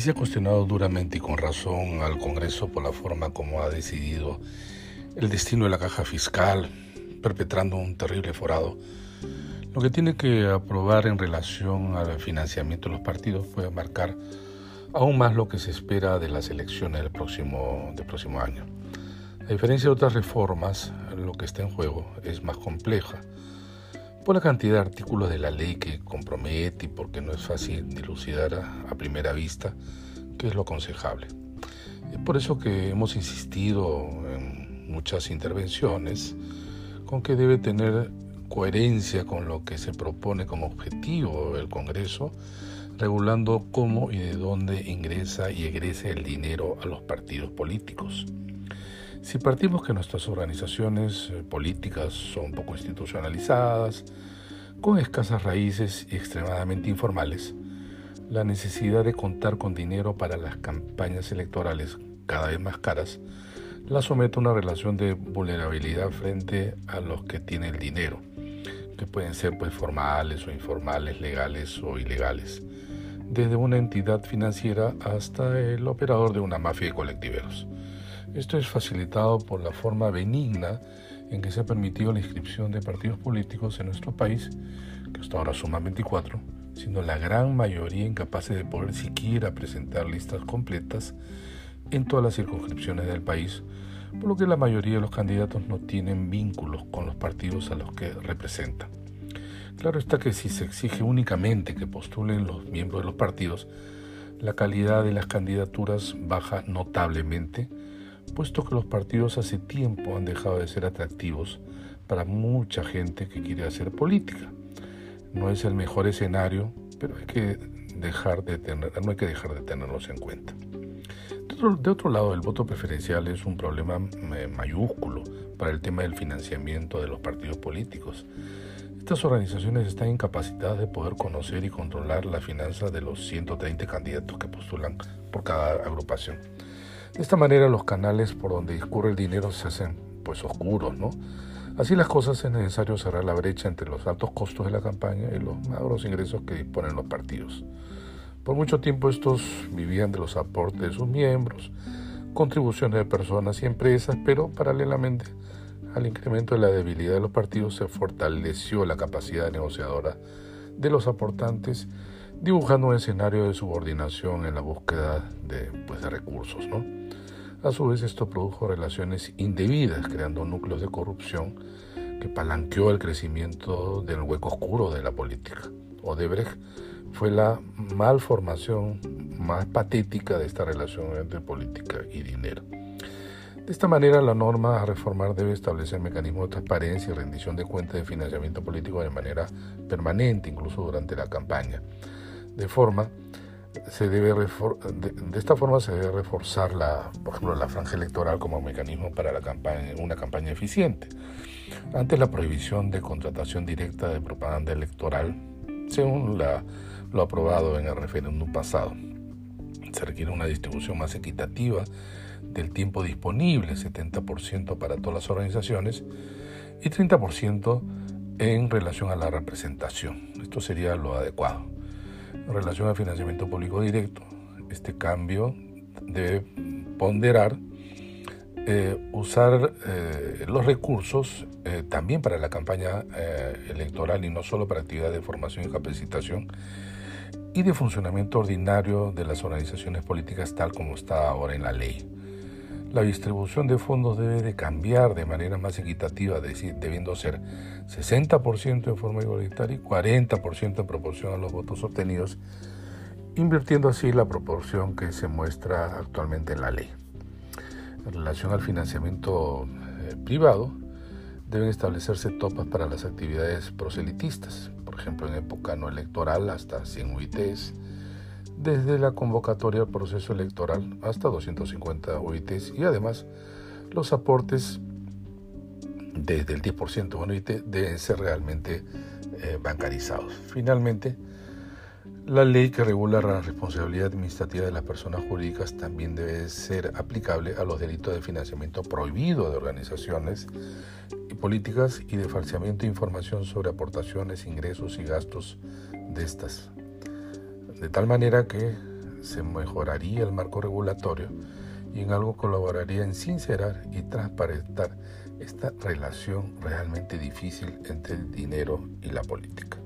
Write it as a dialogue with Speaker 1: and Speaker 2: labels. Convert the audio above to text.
Speaker 1: Sí se ha cuestionado duramente y con razón al Congreso por la forma como ha decidido el destino de la caja fiscal, perpetrando un terrible forado. Lo que tiene que aprobar en relación al financiamiento de los partidos puede marcar aún más lo que se espera de las elecciones del próximo, del próximo año. A diferencia de otras reformas, lo que está en juego es más compleja por la cantidad de artículos de la ley que compromete y porque no es fácil dilucidar a, primera vista qué es lo aconsejable. Es por eso que hemos insistido en muchas intervenciones con que debe tener coherencia con lo que se propone como objetivo el Congreso, regulando cómo y de dónde ingresa y egresa el dinero a los partidos políticos. Si partimos que nuestras organizaciones eh, políticas son poco institucionalizadas, con escasas raíces y extremadamente informales, la necesidad de contar con dinero para las campañas electorales cada vez más caras la somete a una relación de vulnerabilidad frente a los que tienen el dinero, que pueden ser pues formales o informales, legales o ilegales, desde una entidad financiera hasta el operador de una mafia de colectiveros. Esto es facilitado por la forma benigna en que se ha permitido la inscripción de partidos políticos en nuestro país, que hasta ahora suman 24, siendo la gran mayoría incapaces de poder siquiera presentar listas completas en todas las circunscripciones del país, por lo que la mayoría de los candidatos no tienen vínculos con los partidos a los que representan. Claro está que si se exige únicamente que postulen los miembros de los partidos, la calidad de las candidaturas baja notablemente, puesto que los partidos hace tiempo han dejado de ser atractivos para mucha gente que quiere hacer política. No es el mejor escenario, pero hay que dejar de tener, no hay que dejar de tenerlos en cuenta. De otro, de otro lado, el voto preferencial es un problema eh, mayúsculo para el tema del financiamiento de los partidos políticos. Estas organizaciones están incapacitadas de poder conocer y controlar la finanza de los 130 candidatos que postulan por cada agrupación. De esta manera los canales por donde discurre el dinero se hacen pues oscuros, ¿no? Así las cosas es necesario cerrar la brecha entre los altos costos de la campaña y los magros ingresos que disponen los partidos. Por mucho tiempo estos vivían de los aportes de sus miembros, contribuciones de personas y empresas, pero paralelamente al incremento de la debilidad de los partidos se fortaleció la capacidad negociadora de los aportantes dibujando un escenario de subordinación en la búsqueda de, pues, de recursos. ¿no? A su vez, esto produjo relaciones indebidas, creando núcleos de corrupción que palanqueó el crecimiento del hueco oscuro de la política. Odebrecht fue la malformación más patética de esta relación entre política y dinero. De esta manera, la norma a reformar debe establecer mecanismos de transparencia y rendición de cuentas de financiamiento político de manera permanente, incluso durante la campaña de forma se debe de, esta forma se debe reforzar la, por ejemplo, la franja electoral como mecanismo para una campaña eficiente. Ante la prohibición de contratación directa de propaganda electoral, según lo aprobado en el referéndum pasado, se requiere una distribución más equitativa del tiempo disponible, 70% para todas las organizaciones y 30% en relación a la representación. Esto sería lo adecuado. Relación al financiamiento público directo, este cambio debe ponderar eh, usar eh, los recursos eh, también para la campaña electoral y no solo para actividades de formación y capacitación y de funcionamiento ordinario de las organizaciones políticas tal como está ahora en la ley. La distribución de fondos debe de cambiar de manera más equitativa, debiendo ser 60% en forma igualitaria y 40% en proporción a los votos obtenidos, invirtiendo así la proporción que se muestra actualmente en la ley. En relación al financiamiento eh, privado, deben establecerse topas para las actividades proselitistas, por ejemplo en época no electoral hasta 100 UITs, desde la convocatoria al proceso electoral hasta 250 UITs y además los aportes desde el 10% de UIT deben ser realmente eh, bancarizados. Finalmente, la ley que regula la responsabilidad administrativa de las personas jurídicas también debe ser aplicable a los delitos de financiamiento prohibido de organizaciones y políticas y de falseamiento de información sobre aportaciones, ingresos y gastos de estas de tal manera que se mejoraría el marco regulatorio y en algo colaboraría en sincerar y transparentar esta relación realmente difícil entre el dinero y la política.